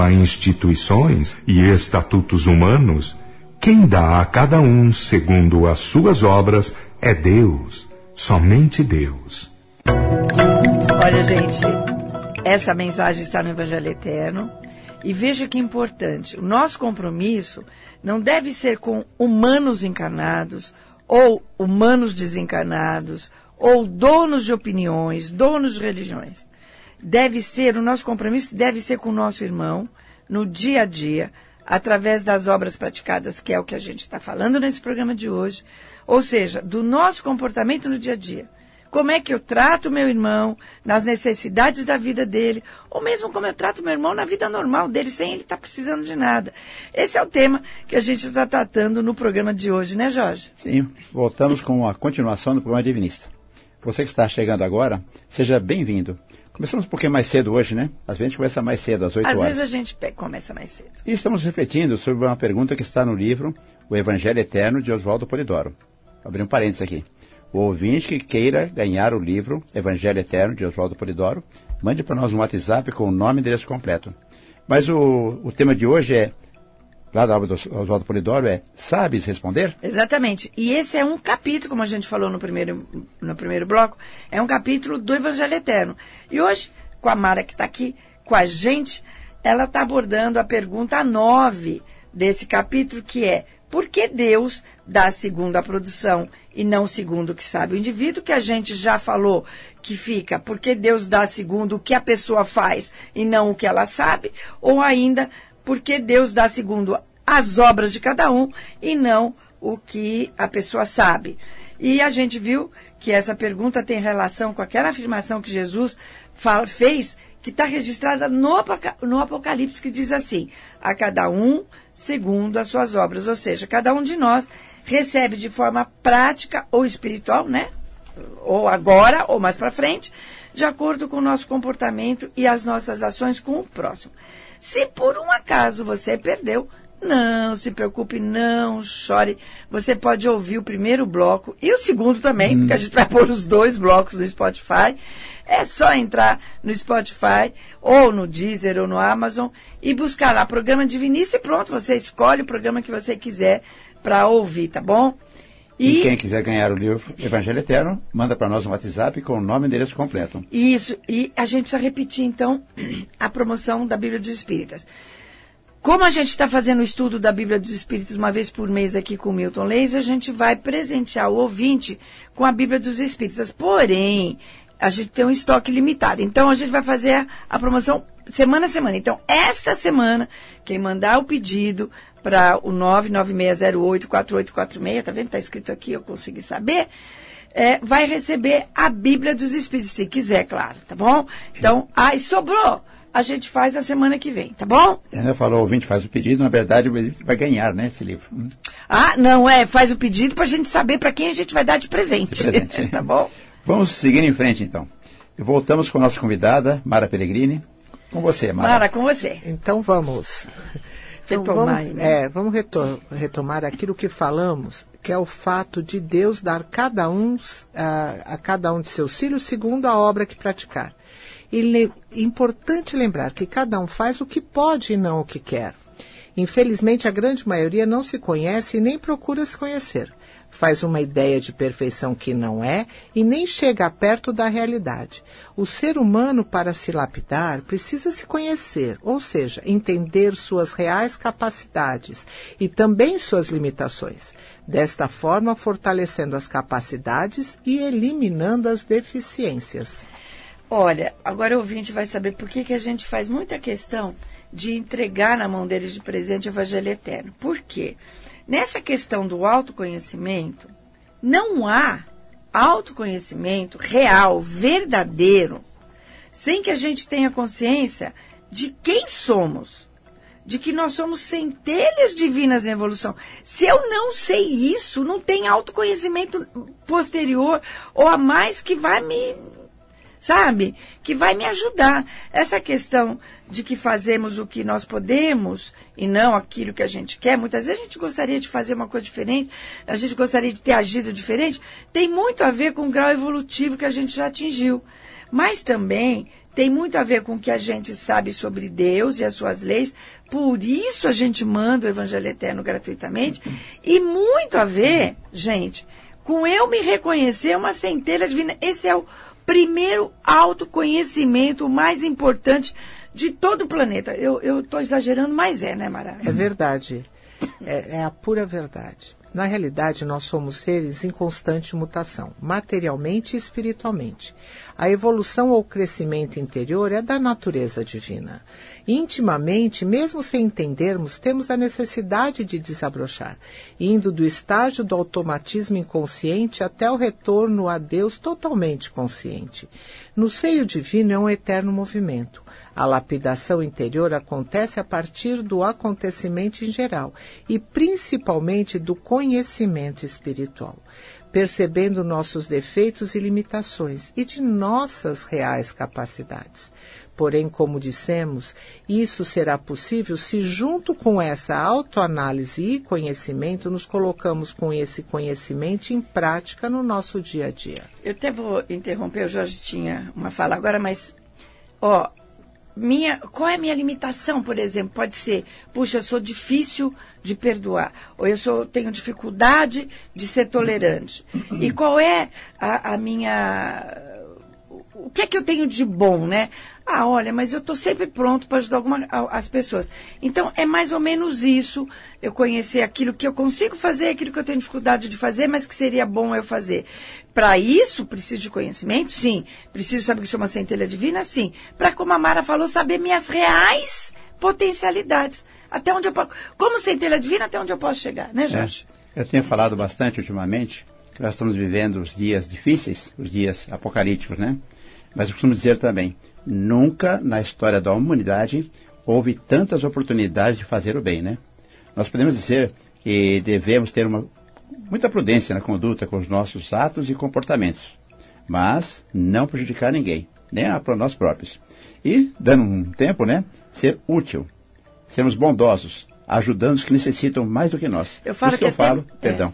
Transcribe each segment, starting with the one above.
a instituições e estatutos humanos, quem dá a cada um segundo as suas obras é Deus, somente Deus. Olha, gente, essa mensagem está no Evangelho Eterno. E veja que importante, o nosso compromisso não deve ser com humanos encarnados ou humanos desencarnados ou donos de opiniões, donos de religiões. Deve ser, o nosso compromisso deve ser com o nosso irmão, no dia a dia, através das obras praticadas, que é o que a gente está falando nesse programa de hoje, ou seja, do nosso comportamento no dia a dia. Como é que eu trato meu irmão nas necessidades da vida dele, ou mesmo como eu trato meu irmão na vida normal dele, sem ele estar tá precisando de nada. Esse é o tema que a gente está tratando no programa de hoje, né, Jorge? Sim, voltamos com a continuação do programa Divinista. Você que está chegando agora, seja bem-vindo. Começamos um pouquinho mais cedo hoje, né? Às vezes a gente começa mais cedo, às 8 às horas. Às vezes a gente começa mais cedo. E estamos refletindo sobre uma pergunta que está no livro O Evangelho Eterno de Oswaldo Polidoro. Abri um parênteses aqui. O ouvinte que queira ganhar o livro Evangelho Eterno de Oswaldo Polidoro, mande para nós um WhatsApp com o nome e endereço completo. Mas o, o tema de hoje é, lá da obra do Oswaldo Polidoro, é Sabes Responder? Exatamente. E esse é um capítulo, como a gente falou no primeiro, no primeiro bloco, é um capítulo do Evangelho Eterno. E hoje, com a Mara que está aqui com a gente, ela está abordando a pergunta 9 desse capítulo, que é por que Deus dá segundo a produção e não segundo o que sabe o indivíduo, que a gente já falou que fica porque Deus dá segundo o que a pessoa faz e não o que ela sabe, ou ainda porque Deus dá segundo as obras de cada um e não o que a pessoa sabe. E a gente viu que essa pergunta tem relação com aquela afirmação que Jesus fala, fez, que está registrada no, no Apocalipse, que diz assim: a cada um segundo as suas obras. Ou seja, cada um de nós recebe de forma prática ou espiritual, né? Ou agora, ou mais para frente, de acordo com o nosso comportamento e as nossas ações com o próximo. Se por um acaso você perdeu, não se preocupe, não chore. Você pode ouvir o primeiro bloco e o segundo também, hum. porque a gente vai pôr os dois blocos no Spotify. É só entrar no Spotify ou no Deezer ou no Amazon e buscar lá programa Divinice e pronto, você escolhe o programa que você quiser para ouvir, tá bom? E, e, quem quiser ganhar o livro Evangelho Eterno, manda para nós um WhatsApp com o nome e endereço completo. Isso, e a gente precisa repetir então a promoção da Bíblia dos Espíritas. Como a gente está fazendo o estudo da Bíblia dos Espíritos uma vez por mês aqui com o Milton Leis, a gente vai presentear o ouvinte com a Bíblia dos Espíritas. Porém, a gente tem um estoque limitado. Então, a gente vai fazer a, a promoção semana a semana. Então, esta semana, quem mandar o pedido para o 996084846, tá vendo? Está escrito aqui, eu consegui saber. É, vai receber a Bíblia dos Espíritos, se quiser, claro, tá bom? Então, ai, sobrou! A gente faz a semana que vem, tá bom? Ela falou, o ouvinte faz o pedido, na verdade, vai ganhar, né, esse livro. Hum. Ah, não, é, faz o pedido para a gente saber para quem a gente vai dar de presente. De presente. tá bom? Vamos seguir em frente, então. Voltamos com a nossa convidada, Mara Pellegrini. Com você, Mara. Mara, com você. Então vamos. Então, retomar, vamos, né? é, vamos retomar aquilo que falamos, que é o fato de Deus dar cada um, a, a cada um de seus filhos segundo a obra que praticar. E é importante lembrar que cada um faz o que pode e não o que quer. Infelizmente, a grande maioria não se conhece e nem procura se conhecer faz uma ideia de perfeição que não é e nem chega perto da realidade. O ser humano, para se lapidar, precisa se conhecer, ou seja, entender suas reais capacidades e também suas limitações. Desta forma, fortalecendo as capacidades e eliminando as deficiências. Olha, agora o ouvinte vai saber por que, que a gente faz muita questão de entregar na mão deles de presente o Evangelho Eterno. Por quê? Nessa questão do autoconhecimento, não há autoconhecimento real, verdadeiro, sem que a gente tenha consciência de quem somos, de que nós somos centelhas divinas em evolução. Se eu não sei isso, não tem autoconhecimento posterior ou a mais que vai me sabe? Que vai me ajudar. Essa questão de que fazemos o que nós podemos e não aquilo que a gente quer, muitas vezes a gente gostaria de fazer uma coisa diferente, a gente gostaria de ter agido diferente, tem muito a ver com o grau evolutivo que a gente já atingiu. Mas também tem muito a ver com o que a gente sabe sobre Deus e as suas leis, por isso a gente manda o Evangelho Eterno gratuitamente, e muito a ver, gente, com eu me reconhecer uma centelha divina. Esse é o primeiro autoconhecimento mais importante de todo o planeta. Eu estou exagerando, mas é, né, Mara? É verdade. É, é a pura verdade. Na realidade, nós somos seres em constante mutação, materialmente e espiritualmente. A evolução ou crescimento interior é da natureza divina. Intimamente, mesmo sem entendermos, temos a necessidade de desabrochar, indo do estágio do automatismo inconsciente até o retorno a Deus totalmente consciente. No seio divino é um eterno movimento. A lapidação interior acontece a partir do acontecimento em geral e principalmente do conhecimento espiritual percebendo nossos defeitos e limitações e de nossas reais capacidades. Porém, como dissemos, isso será possível se, junto com essa autoanálise e conhecimento, nos colocamos com esse conhecimento em prática no nosso dia a dia. Eu até vou interromper, o Jorge tinha uma fala agora, mas, ó, minha, qual é a minha limitação, por exemplo? Pode ser, puxa, eu sou difícil de perdoar, ou eu sou, tenho dificuldade de ser tolerante. E qual é a, a minha. O que é que eu tenho de bom, né? Ah, olha, mas eu estou sempre pronto para ajudar alguma, as pessoas. Então, é mais ou menos isso, eu conhecer aquilo que eu consigo fazer, aquilo que eu tenho dificuldade de fazer, mas que seria bom eu fazer. Para isso, preciso de conhecimento? Sim. Preciso saber que sou uma centelha divina? Sim. Para, como a Mara falou, saber minhas reais potencialidades. Até onde eu posso. Como centelha divina, até onde eu posso chegar, né, é. Jorge? É. Eu tenho falado bastante ultimamente que nós estamos vivendo os dias difíceis, os dias apocalípticos, né? Mas eu costumo dizer também, Nunca na história da humanidade houve tantas oportunidades de fazer o bem, né? Nós podemos dizer que devemos ter uma, muita prudência na conduta com os nossos atos e comportamentos, mas não prejudicar ninguém, nem para nós próprios. E, dando um tempo, né, ser útil, sermos bondosos, ajudando os que necessitam mais do que nós. Eu falo Isso que, eu falo, é. perdão.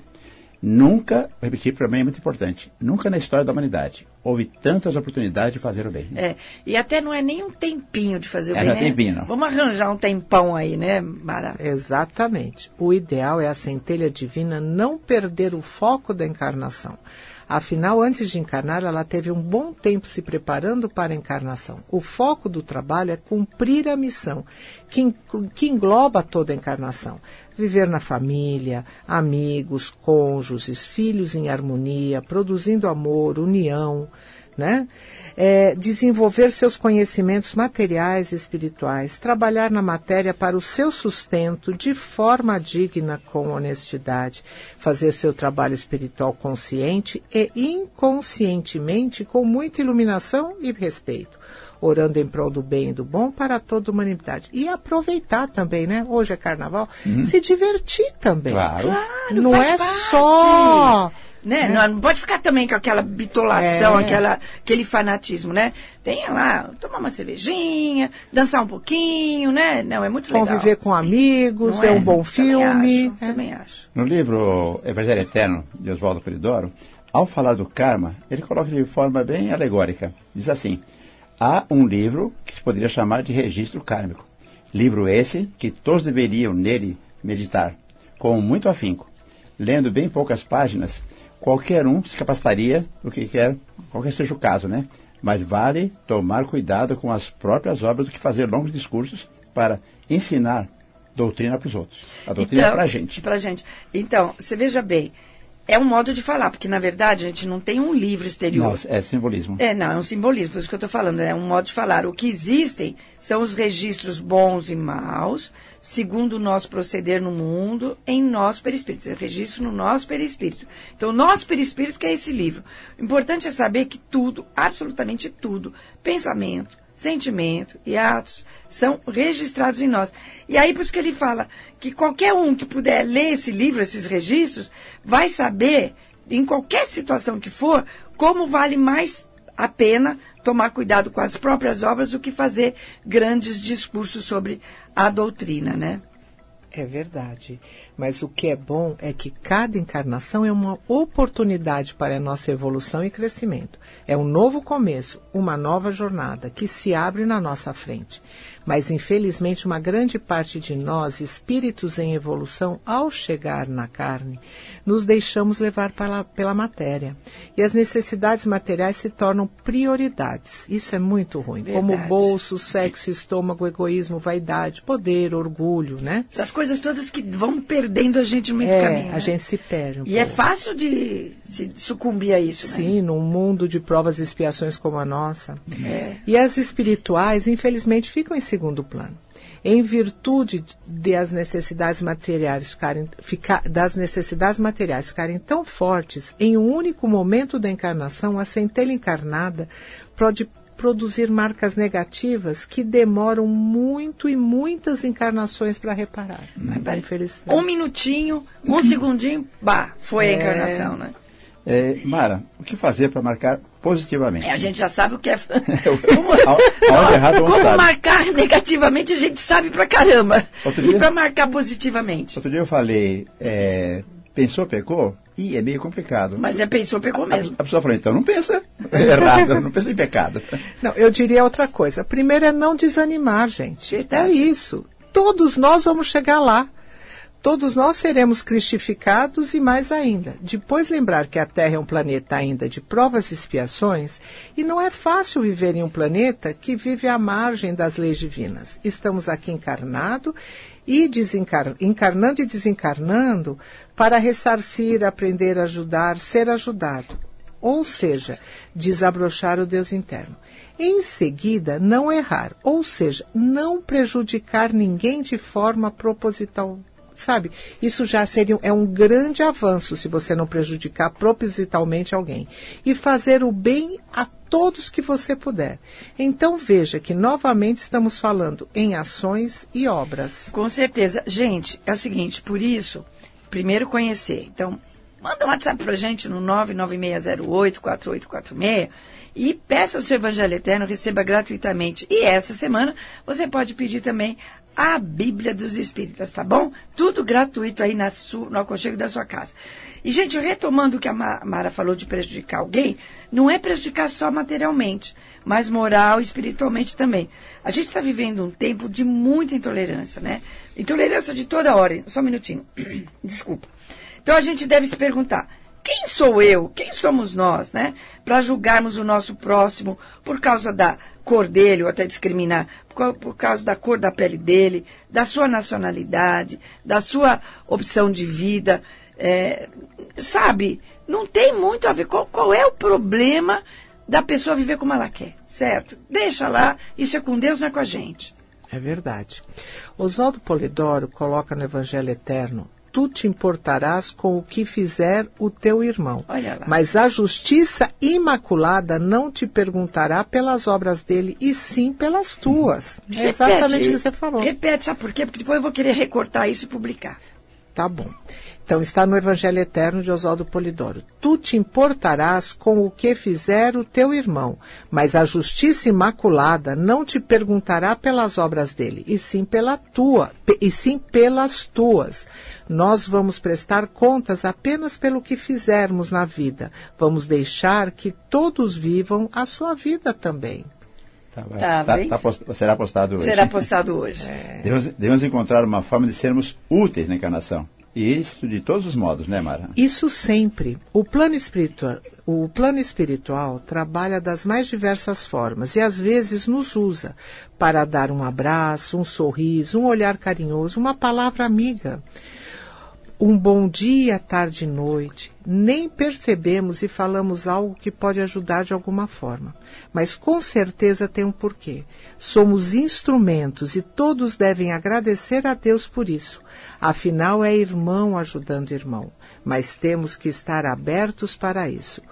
Nunca, vou repetir para mim é muito importante, nunca na história da humanidade houve tantas oportunidades de fazer o bem. É, e até não é nem um tempinho de fazer o é, bem, não é né? tempinho, não. Vamos arranjar um tempão aí, né, Mara? Exatamente. O ideal é a centelha divina não perder o foco da encarnação. Afinal, antes de encarnar, ela teve um bom tempo se preparando para a encarnação. O foco do trabalho é cumprir a missão, que, engloba toda a encarnação. Viver na família, amigos, cônjuges, filhos em harmonia, produzindo amor, união, né? É, desenvolver seus conhecimentos materiais e espirituais, trabalhar na matéria para o seu sustento de forma digna com honestidade, fazer seu trabalho espiritual consciente e inconscientemente com muita iluminação e respeito orando em prol do bem e do bom para toda a humanidade. E aproveitar também, né? Hoje é carnaval, uhum. se divertir também. Claro. claro não é parte. só né? Não, não, pode ficar também com aquela bitolação, é. aquela, aquele fanatismo, né? Tenha lá, tomar uma cervejinha, dançar um pouquinho, né? Não, é muito legal. Conviver com amigos, ver é? um bom filme. Também acho, é. também acho. No livro Evangelho Eterno, de Oswaldo Polidoro, ao falar do karma, ele coloca de forma bem alegórica. Diz assim, há um livro que se poderia chamar de registro kármico. Livro esse que todos deveriam nele meditar, com muito afinco. Lendo bem poucas páginas, qualquer um se capacitaria do que quer, qualquer seja o caso, né? Mas vale tomar cuidado com as próprias obras do que fazer longos discursos para ensinar doutrina para os outros. A doutrina então, é para a gente. Para gente. Então, você veja bem, é um modo de falar, porque na verdade a gente não tem um livro exterior. Não, é simbolismo. É, não, é um simbolismo, por isso que eu estou falando, é um modo de falar. O que existem são os registros bons e maus, segundo o nosso proceder no mundo, em nosso perispírito. É registro no nosso perispírito. Então, nosso perispírito que é esse livro. O importante é saber que tudo, absolutamente tudo, pensamento, sentimento e atos são registrados em nós. E aí, por isso que ele fala que qualquer um que puder ler esse livro, esses registros, vai saber, em qualquer situação que for, como vale mais a pena tomar cuidado com as próprias obras do que fazer grandes discursos sobre a doutrina, né? É verdade. Mas o que é bom é que cada encarnação é uma oportunidade para a nossa evolução e crescimento. É um novo começo, uma nova jornada que se abre na nossa frente. Mas, infelizmente, uma grande parte de nós, espíritos em evolução, ao chegar na carne, nos deixamos levar pela, pela matéria. E as necessidades materiais se tornam prioridades. Isso é muito ruim. Verdade. Como bolso, sexo, estômago, egoísmo, vaidade, poder, orgulho, né? Essas coisas todas que vão perdendo a gente no meio é, do caminho. A né? gente se perde. Um e é pouco. é fácil de se sucumbir a isso, né? Sim, né? num mundo de provas e expiações como a nossa. É. E as espirituais, infelizmente, ficam em segundo plano. Em virtude das necessidades materiais ficarem, ficar, das necessidades materiais ficarem tão fortes, em um único momento da encarnação, a centelha encarnada pode produzir marcas negativas que demoram muito e muitas encarnações para reparar. Né? Um minutinho, um segundinho, bah, foi é... a encarnação, né? É, Mara, o que fazer para marcar positivamente? É, a gente já sabe o que é. como, Aonde errado, como sabe. marcar negativamente a gente sabe pra caramba. Outro e para marcar positivamente? Outro dia eu falei, é, pensou, pecou? E é meio complicado. Mas é pensou, pecou mesmo. A, a pessoa falou, então não pensa errado, não pensa em pecado. Não, eu diria outra coisa. Primeiro é não desanimar, gente. Verdade. É isso. Todos nós vamos chegar lá. Todos nós seremos cristificados e mais ainda. Depois lembrar que a Terra é um planeta ainda de provas e expiações e não é fácil viver em um planeta que vive à margem das leis divinas. Estamos aqui encarnado e desencar... encarnando e desencarnando para ressarcir, aprender a ajudar, ser ajudado. Ou seja, desabrochar o Deus interno. Em seguida, não errar, ou seja, não prejudicar ninguém de forma proposital sabe? Isso já seria é um grande avanço se você não prejudicar propositalmente alguém e fazer o bem a todos que você puder. Então veja que novamente estamos falando em ações e obras. Com certeza, gente, é o seguinte, por isso, primeiro conhecer. Então, manda um WhatsApp pra gente no 996084846 e peça o seu Evangelho Eterno, receba gratuitamente. E essa semana você pode pedir também a Bíblia dos Espíritas, tá bom? Tudo gratuito aí na su, no aconchego da sua casa. E, gente, retomando o que a Mara falou de prejudicar alguém, não é prejudicar só materialmente, mas moral e espiritualmente também. A gente está vivendo um tempo de muita intolerância, né? Intolerância de toda hora. Só um minutinho. Desculpa. Então a gente deve se perguntar quem sou eu, quem somos nós, né, para julgarmos o nosso próximo por causa da cor dele, ou até discriminar, por, por, causa da cor da pele dele, da sua nacionalidade, da sua opção de vida, é, sabe? Não tem muito a ver qual, qual é o problema da pessoa viver como ela quer, certo? Deixa lá, isso é com Deus, não é com a gente. É verdade. Oswaldo Polidoro coloca no Evangelho Eterno tu te importarás com o que fizer o teu irmão. Mas a justiça imaculada não te perguntará pelas obras dele, e sim pelas tuas. É exatamente o que você falou. Repete, sabe por quê? Porque depois eu vou querer recortar isso e publicar. Tá bom. Então está no Evangelho Eterno de Oswaldo Polidoro. Tu te importarás com o que fizer o teu irmão, mas a justiça imaculada não te perguntará pelas obras dele, e sim pela tua, e sim pelas tuas. Nós vamos prestar contas apenas pelo que fizermos na vida. Vamos deixar que todos vivam a sua vida também. Tá, tá, tá, tá post, será postado hoje. Será postado hoje. É. Devemos, devemos encontrar uma forma de sermos úteis na encarnação. E isso de todos os modos, né, Mara? Isso sempre. O plano espiritual, o plano espiritual trabalha das mais diversas formas e às vezes nos usa para dar um abraço, um sorriso, um olhar carinhoso, uma palavra amiga um bom dia, tarde e noite, nem percebemos e falamos algo que pode ajudar de alguma forma. Mas com certeza tem um porquê. Somos instrumentos e todos devem agradecer a Deus por isso. Afinal, é irmão ajudando irmão. Mas temos que estar abertos para isso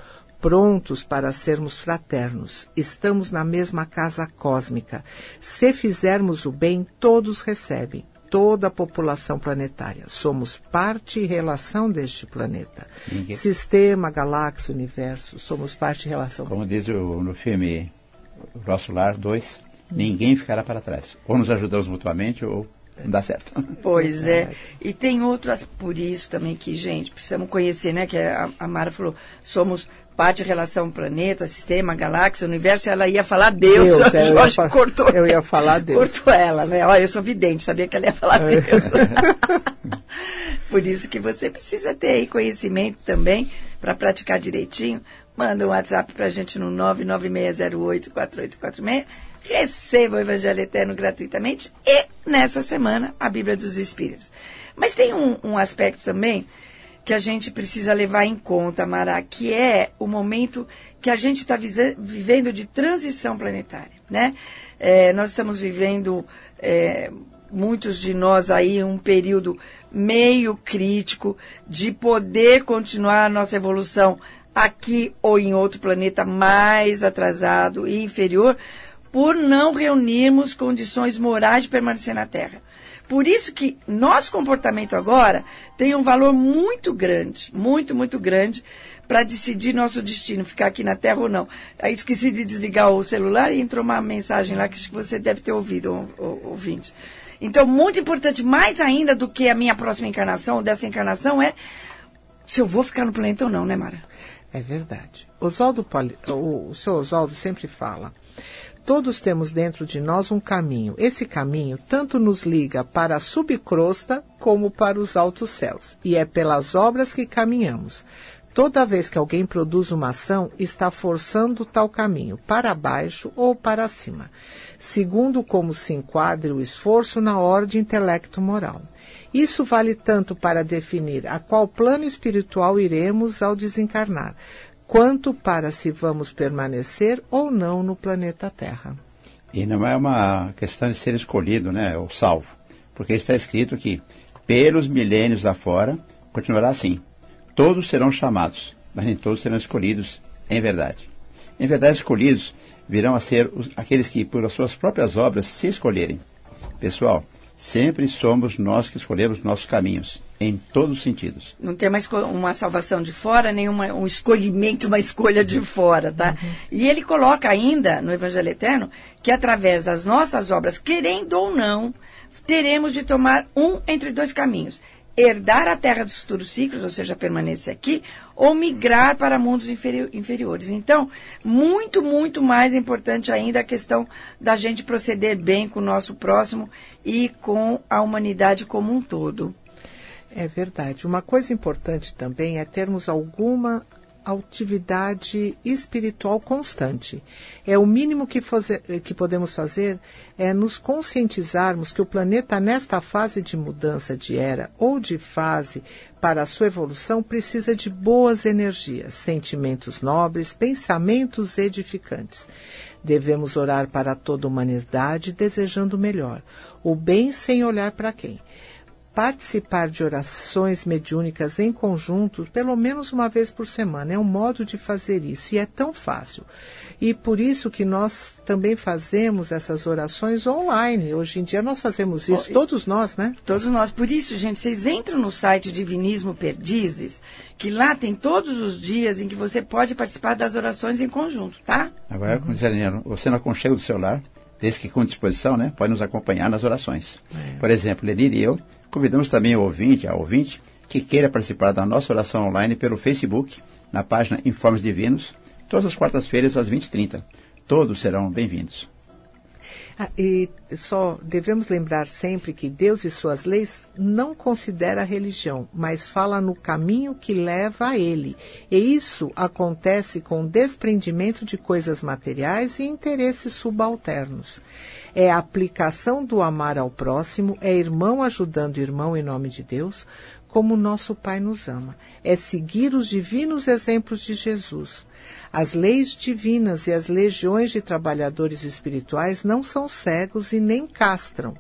prontos para sermos fraternos. Estamos na mesma casa cósmica. Se fizermos o bem, todos recebem toda a população planetária. Somos parte e relação deste planeta. Ninguém... Sistema, galáxia, universo, somos parte e relação. Como diz o, no filme Nosso Lar 2, ninguém ficará para trás. Ou nos ajudamos mutuamente ou não dá certo. Pois é. E tem outras, por isso também que, gente, precisamos conhecer, né? Que a, a Mara falou, somos parte relação planeta, sistema, galáxia, universo, ela ia falar Deus. Deus é, Jorge eu cortou. Eu ia falar Deus. Cortou ela, né? Olha, eu sou vidente, sabia que ela ia falar é. Deus. Por isso que você precisa ter aí conhecimento também para praticar direitinho. Manda um WhatsApp para a gente no 996084846. Receba o Evangelho Eterno gratuitamente e, nessa semana, a Bíblia dos Espíritos. Mas tem um, um aspecto também que a gente precisa levar em conta, Mara, que é o momento que a gente está vivendo de transição planetária, né? É, nós estamos vivendo, é, muitos de nós aí, um período meio crítico de poder continuar a nossa evolução aqui ou em outro planeta mais atrasado e inferior, por não reunirmos condições morais de permanecer na Terra. Por isso que nosso comportamento agora tem um valor muito grande, muito, muito grande, para decidir nosso destino, ficar aqui na Terra ou não. Aí esqueci de desligar o celular e entrou uma mensagem lá que você deve ter ouvido, ouvinte. Então, muito importante, mais ainda do que a minha próxima encarnação, dessa encarnação, é se eu vou ficar no planeta ou não, né, Mara? É verdade. Oswaldo, o, o seu Oswaldo sempre fala Todos temos dentro de nós um caminho. Esse caminho tanto nos liga para a subcrosta como para os altos céus. E é pelas obras que caminhamos. Toda vez que alguém produz uma ação, está forçando tal caminho, para baixo ou para cima, segundo como se enquadre o esforço na ordem intelecto-moral. Isso vale tanto para definir a qual plano espiritual iremos ao desencarnar, quanto para se vamos permanecer ou não no planeta Terra. E não é uma questão de ser escolhido, né, ou salvo, porque está escrito que pelos milênios afora continuará assim. Todos serão chamados, mas nem todos serão escolhidos em verdade. Em verdade, escolhidos virão a ser os, aqueles que, por as suas próprias obras, se escolherem. Pessoal, sempre somos nós que escolhemos nossos caminhos em todos os sentidos. Não tem mais uma salvação de fora, nem uma, um escolhimento, uma escolha de fora, tá? Uhum. E ele coloca ainda no Evangelho Eterno que através das nossas obras, querendo ou não, teremos de tomar um entre dois caminhos. Herdar a terra dos futuros ciclos, ou seja, permanecer aqui, ou migrar para mundos inferi inferiores. Então, muito, muito mais importante ainda a questão da gente proceder bem com o nosso próximo e com a humanidade como um todo. É verdade. Uma coisa importante também é termos alguma atividade espiritual constante. É o mínimo que, que podemos fazer é nos conscientizarmos que o planeta nesta fase de mudança de era ou de fase para a sua evolução precisa de boas energias, sentimentos nobres, pensamentos edificantes. Devemos orar para toda a humanidade desejando o melhor, o bem sem olhar para quem participar de orações mediúnicas em conjunto pelo menos uma vez por semana. É um modo de fazer isso e é tão fácil. E por isso que nós também fazemos essas orações online. Hoje em dia nós fazemos isso, oh, todos nós, né? Todos nós. Por isso, gente, vocês entram no site Divinismo Perdizes, que lá tem todos os dias em que você pode participar das orações em conjunto, tá? Agora, como diz a você não aconchega do celular, desde que com disposição, né, pode nos acompanhar nas orações. É. Por exemplo, Lenir e eu Convidamos também o ouvinte, a ouvinte, que queira participar da nossa oração online pelo Facebook, na página Informes Divinos, todas as quartas-feiras às 20h30. Todos serão bem-vindos. Ah, e só devemos lembrar sempre que Deus e suas leis não considera a religião, mas fala no caminho que leva a ele. E isso acontece com desprendimento de coisas materiais e interesses subalternos é a aplicação do amar ao próximo, é irmão ajudando irmão em nome de Deus, como nosso Pai nos ama. É seguir os divinos exemplos de Jesus. As leis divinas e as legiões de trabalhadores espirituais não são cegos e nem castram,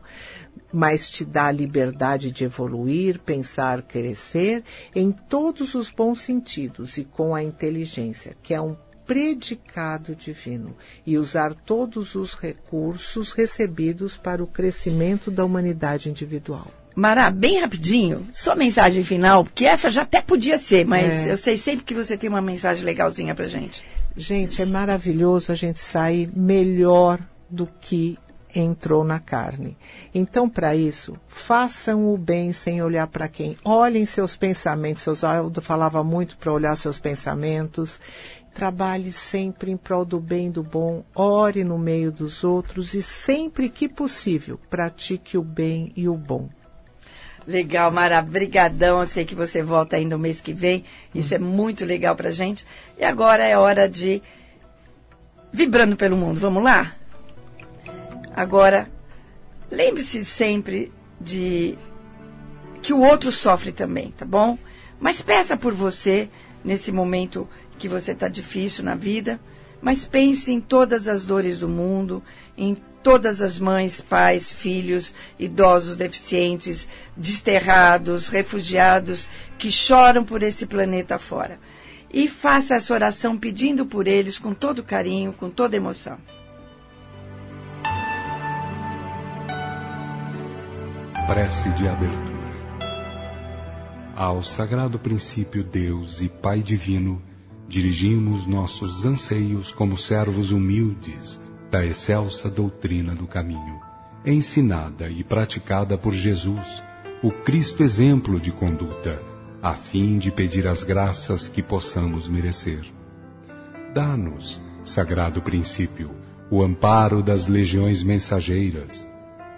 mas te dá a liberdade de evoluir, pensar, crescer em todos os bons sentidos e com a inteligência, que é um predicado divino e usar todos os recursos recebidos para o crescimento da humanidade individual. Mará, bem rapidinho, sua mensagem final, porque essa já até podia ser, mas é. eu sei sempre que você tem uma mensagem legalzinha pra gente. Gente, é maravilhoso a gente sair melhor do que entrou na carne. Então, para isso, façam o bem sem olhar para quem. Olhem seus pensamentos. Oswaldo falava muito para olhar seus pensamentos. Trabalhe sempre em prol do bem do bom, ore no meio dos outros e sempre que possível, pratique o bem e o bom. Legal, Mara, brigadão. Eu sei que você volta ainda o mês que vem. Isso é muito legal pra gente. E agora é hora de vibrando pelo mundo. Vamos lá? Agora, lembre-se sempre de que o outro sofre também, tá bom? Mas peça por você nesse momento que você está difícil na vida, mas pense em todas as dores do mundo, em todas as mães, pais, filhos, idosos, deficientes, desterrados, refugiados que choram por esse planeta fora. E faça essa oração pedindo por eles com todo carinho, com toda emoção. Prece de abertura. Ao sagrado princípio Deus e Pai divino, dirigimos nossos anseios como servos humildes da excelsa doutrina do caminho, ensinada e praticada por Jesus, o Cristo exemplo de conduta, a fim de pedir as graças que possamos merecer. Dá-nos, sagrado princípio, o amparo das legiões mensageiras.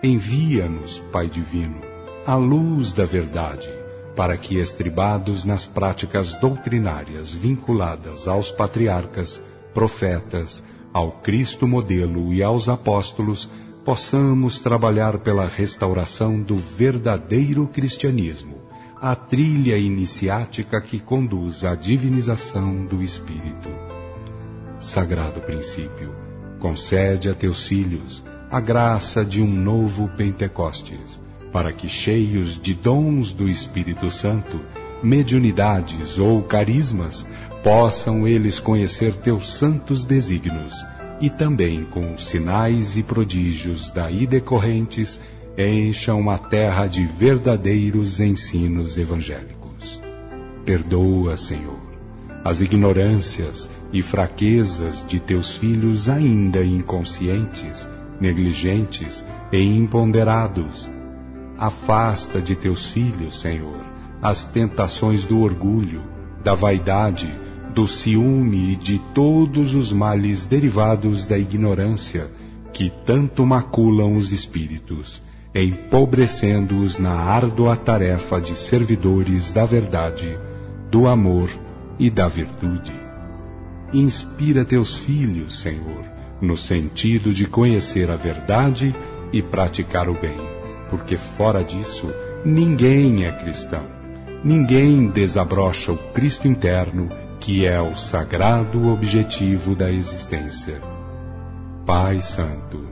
Envia-nos, Pai Divino, a luz da verdade, para que, estribados nas práticas doutrinárias vinculadas aos patriarcas, profetas, ao Cristo modelo e aos apóstolos, possamos trabalhar pela restauração do verdadeiro cristianismo, a trilha iniciática que conduz à divinização do Espírito. Sagrado princípio, concede a teus filhos a graça de um novo Pentecostes, para que, cheios de dons do Espírito Santo, mediunidades ou carismas, possam eles conhecer teus santos desígnios e também com sinais e prodígios daí decorrentes encham a terra de verdadeiros ensinos evangélicos. Perdoa, Senhor, as ignorâncias e fraquezas de teus filhos ainda inconscientes, negligentes e imponderados. Afasta de teus filhos, Senhor, as tentações do orgulho, da vaidade, do ciúme e de todos os males derivados da ignorância que tanto maculam os espíritos, empobrecendo-os na árdua tarefa de servidores da verdade, do amor e da virtude. Inspira teus filhos, Senhor, no sentido de conhecer a verdade e praticar o bem, porque fora disso ninguém é cristão. Ninguém desabrocha o Cristo interno que é o sagrado objetivo da existência. Pai Santo,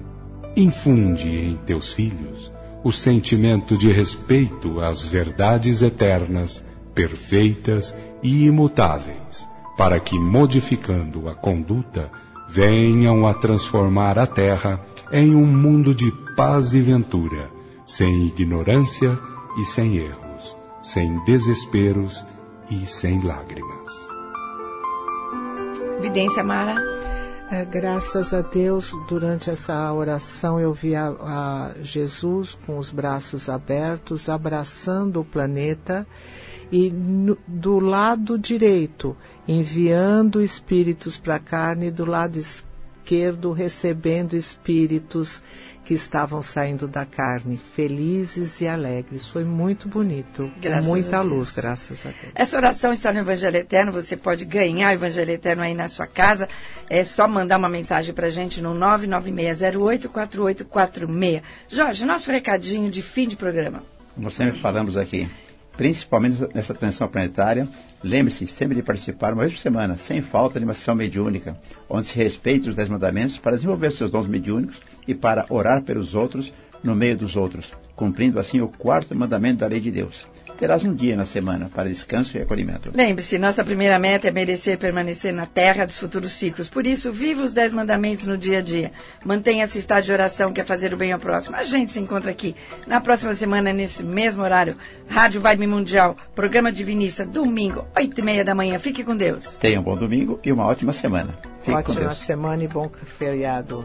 infunde em teus filhos o sentimento de respeito às verdades eternas, perfeitas e imutáveis, para que, modificando a conduta, venham a transformar a Terra em um mundo de paz e ventura, sem ignorância e sem erros, sem desesperos e sem lágrimas. Vidência, Mara. É, graças a Deus, durante essa oração eu vi a, a Jesus com os braços abertos, abraçando o planeta e no, do lado direito enviando espíritos para a carne, e do lado esquerdo recebendo espíritos que estavam saindo da carne, felizes e alegres. Foi muito bonito. Graças muita luz, graças a Deus. Essa oração está no Evangelho Eterno. Você pode ganhar o Evangelho Eterno aí na sua casa. É só mandar uma mensagem para a gente no 996084846. Jorge, nosso recadinho de fim de programa. Como sempre falamos aqui, principalmente nessa transição planetária, lembre-se sempre de participar uma vez por semana, sem falta, de uma sessão mediúnica, onde se respeite os dez mandamentos para desenvolver seus dons mediúnicos e para orar pelos outros no meio dos outros, cumprindo assim o quarto mandamento da lei de Deus. Terás um dia na semana para descanso e acolhimento. Lembre-se, nossa primeira meta é merecer permanecer na terra dos futuros ciclos. Por isso, viva os dez mandamentos no dia a dia. Mantenha esse estado de oração que é fazer o bem ao próximo. A gente se encontra aqui na próxima semana, nesse mesmo horário. Rádio Vibe Mundial, programa Divinista, domingo, oito e meia da manhã. Fique com Deus. Tenha um bom domingo e uma ótima semana. Fique ótima semana e bom feriado.